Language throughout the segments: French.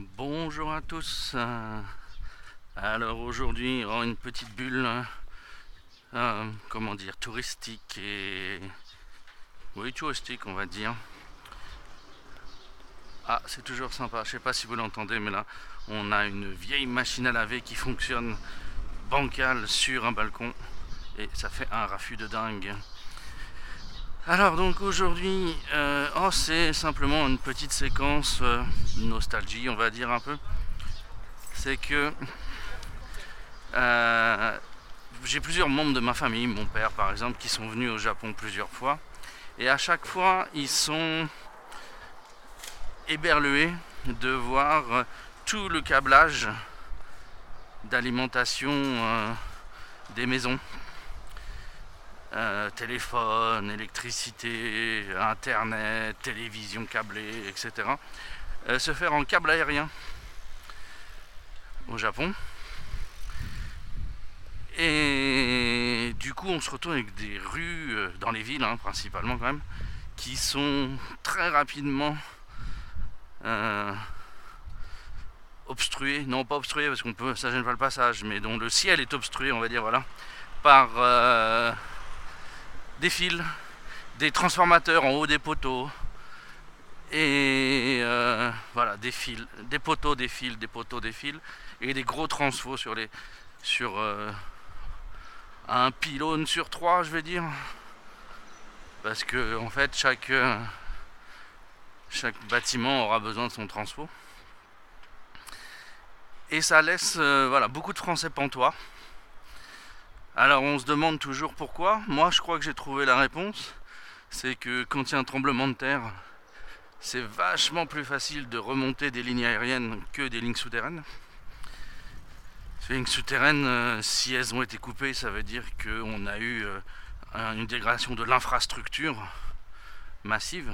Bonjour à tous. Alors aujourd'hui, on une petite bulle, euh, comment dire, touristique et oui touristique, on va dire. Ah, c'est toujours sympa. Je sais pas si vous l'entendez, mais là, on a une vieille machine à laver qui fonctionne bancale sur un balcon et ça fait un raffut de dingue. Alors donc aujourd'hui, euh, oh, c'est simplement une petite séquence euh, nostalgie, on va dire un peu. C'est que euh, j'ai plusieurs membres de ma famille, mon père par exemple, qui sont venus au Japon plusieurs fois. Et à chaque fois, ils sont éberlués de voir tout le câblage d'alimentation des maisons euh, téléphone, électricité, internet, télévision câblée, etc. Euh, se faire en câble aérien au Japon. Et du coup, on se retrouve avec des rues euh, dans les villes, hein, principalement quand même, qui sont très rapidement obstruées. Non, pas obstruées parce qu'on peut, ça gêne pas le passage, mais dont le ciel est obstrué, on va dire, voilà, par des fils, des transformateurs en haut des poteaux, et euh, voilà, des fils, des poteaux, des fils, des poteaux, des fils, et des gros transfos sur les, sur euh, un pylône sur trois, je vais dire, parce que en fait chaque euh, bâtiment aura besoin de son transfo. Et ça laisse voilà, beaucoup de Français pantois. Alors on se demande toujours pourquoi. Moi je crois que j'ai trouvé la réponse. C'est que quand il y a un tremblement de terre, c'est vachement plus facile de remonter des lignes aériennes que des lignes souterraines. Ces lignes souterraines, euh, si elles ont été coupées, ça veut dire qu'on a eu euh, une dégradation de l'infrastructure massive.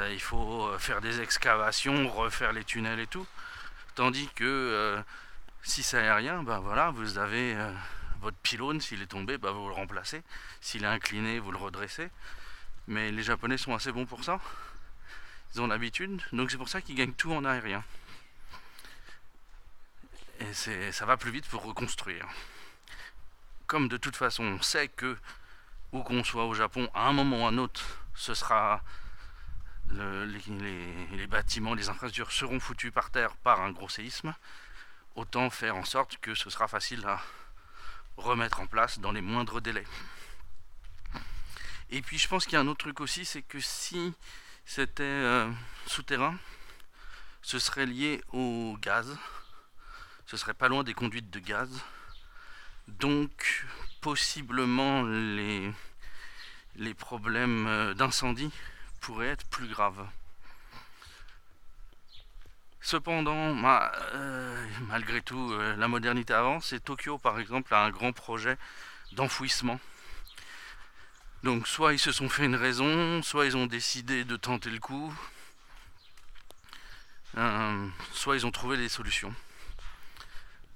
Il faut euh, faire des excavations, refaire les tunnels et tout. Tandis que si c'est aérien, ben voilà, vous avez votre pylône, s'il est tombé, bah, vous le remplacez. S'il est incliné, vous le redressez. Mais les Japonais sont assez bons pour ça. Ils ont l'habitude. Donc c'est pour ça qu'ils gagnent tout en aérien. Et ça va plus vite pour reconstruire. Comme de toute façon, on sait que où qu'on soit au Japon, à un moment ou à un autre, ce sera les, les, bâtiments, les infrastructures seront foutus par terre par un gros séisme. Autant faire en sorte que ce sera facile à, remettre en place dans les moindres délais. Et puis je pense qu'il y a un autre truc aussi, c'est que si c'était euh, souterrain, ce serait lié au gaz. Ce serait pas loin des conduites de gaz. Donc possiblement les, les problèmes euh, d'incendie pourraient être plus graves. Cependant, euh, malgré tout, euh, la modernité avance et Tokyo, par exemple, a un grand projet d'enfouissement. Donc soit ils se sont fait une raison, soit ils ont décidé de tenter le coup, euh, soit ils ont trouvé des solutions.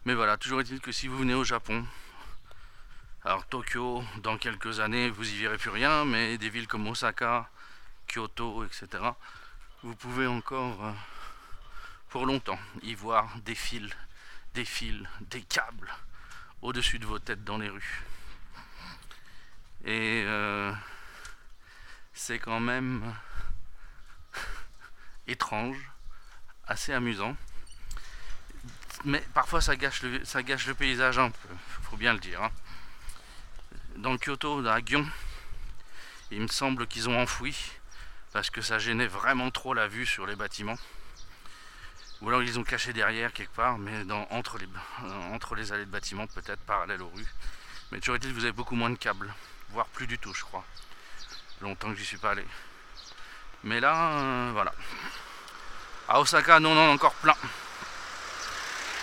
Mais voilà, toujours est-il que si vous venez au Japon, alors Tokyo, dans quelques années, vous y verrez plus rien, mais des villes comme Osaka, Kyoto, etc., vous pouvez encore pour longtemps y voir des fils, des fils, des câbles au-dessus de vos têtes dans les rues. Et euh, c'est quand même étrange, assez amusant. Mais parfois ça gâche le, paysage un peu, faut bien le dire. Hein. Dans le Kyoto, à Gion, il me semble qu'ils ont enfoui parce que ça gênait vraiment trop la vue sur les bâtiments. Ou alors ils ont cachés derrière quelque part, mais entre, les, euh, entre les allées de bâtiments, peut-être parallèles aux rues. Mais toujours est-il que vous avez beaucoup moins de câbles, voire plus du tout, je crois. Longtemps que j'y suis pas allé. Mais là, euh, voilà. À Osaka, non, non, encore plein.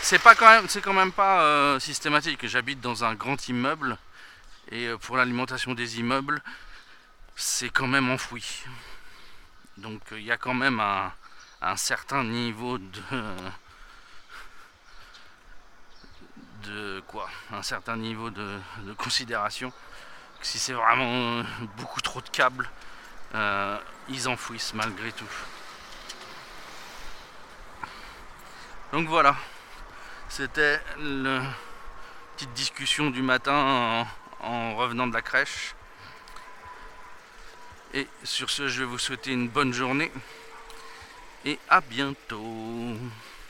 C'est pas quand même, c'est quand même pas euh, systématique. J'habite dans un grand immeuble et pour l'alimentation des immeubles, c'est quand même enfoui. Donc il y a quand même un, un certain niveau de de quoi un certain niveau de, considération. Si c'est vraiment beaucoup trop de câbles euh, ils enfouissent malgré tout. Donc voilà, c'était la petite discussion du matin en, en revenant de la crèche. Et sur ce, je vais vous souhaiter une bonne journée et à bientôt.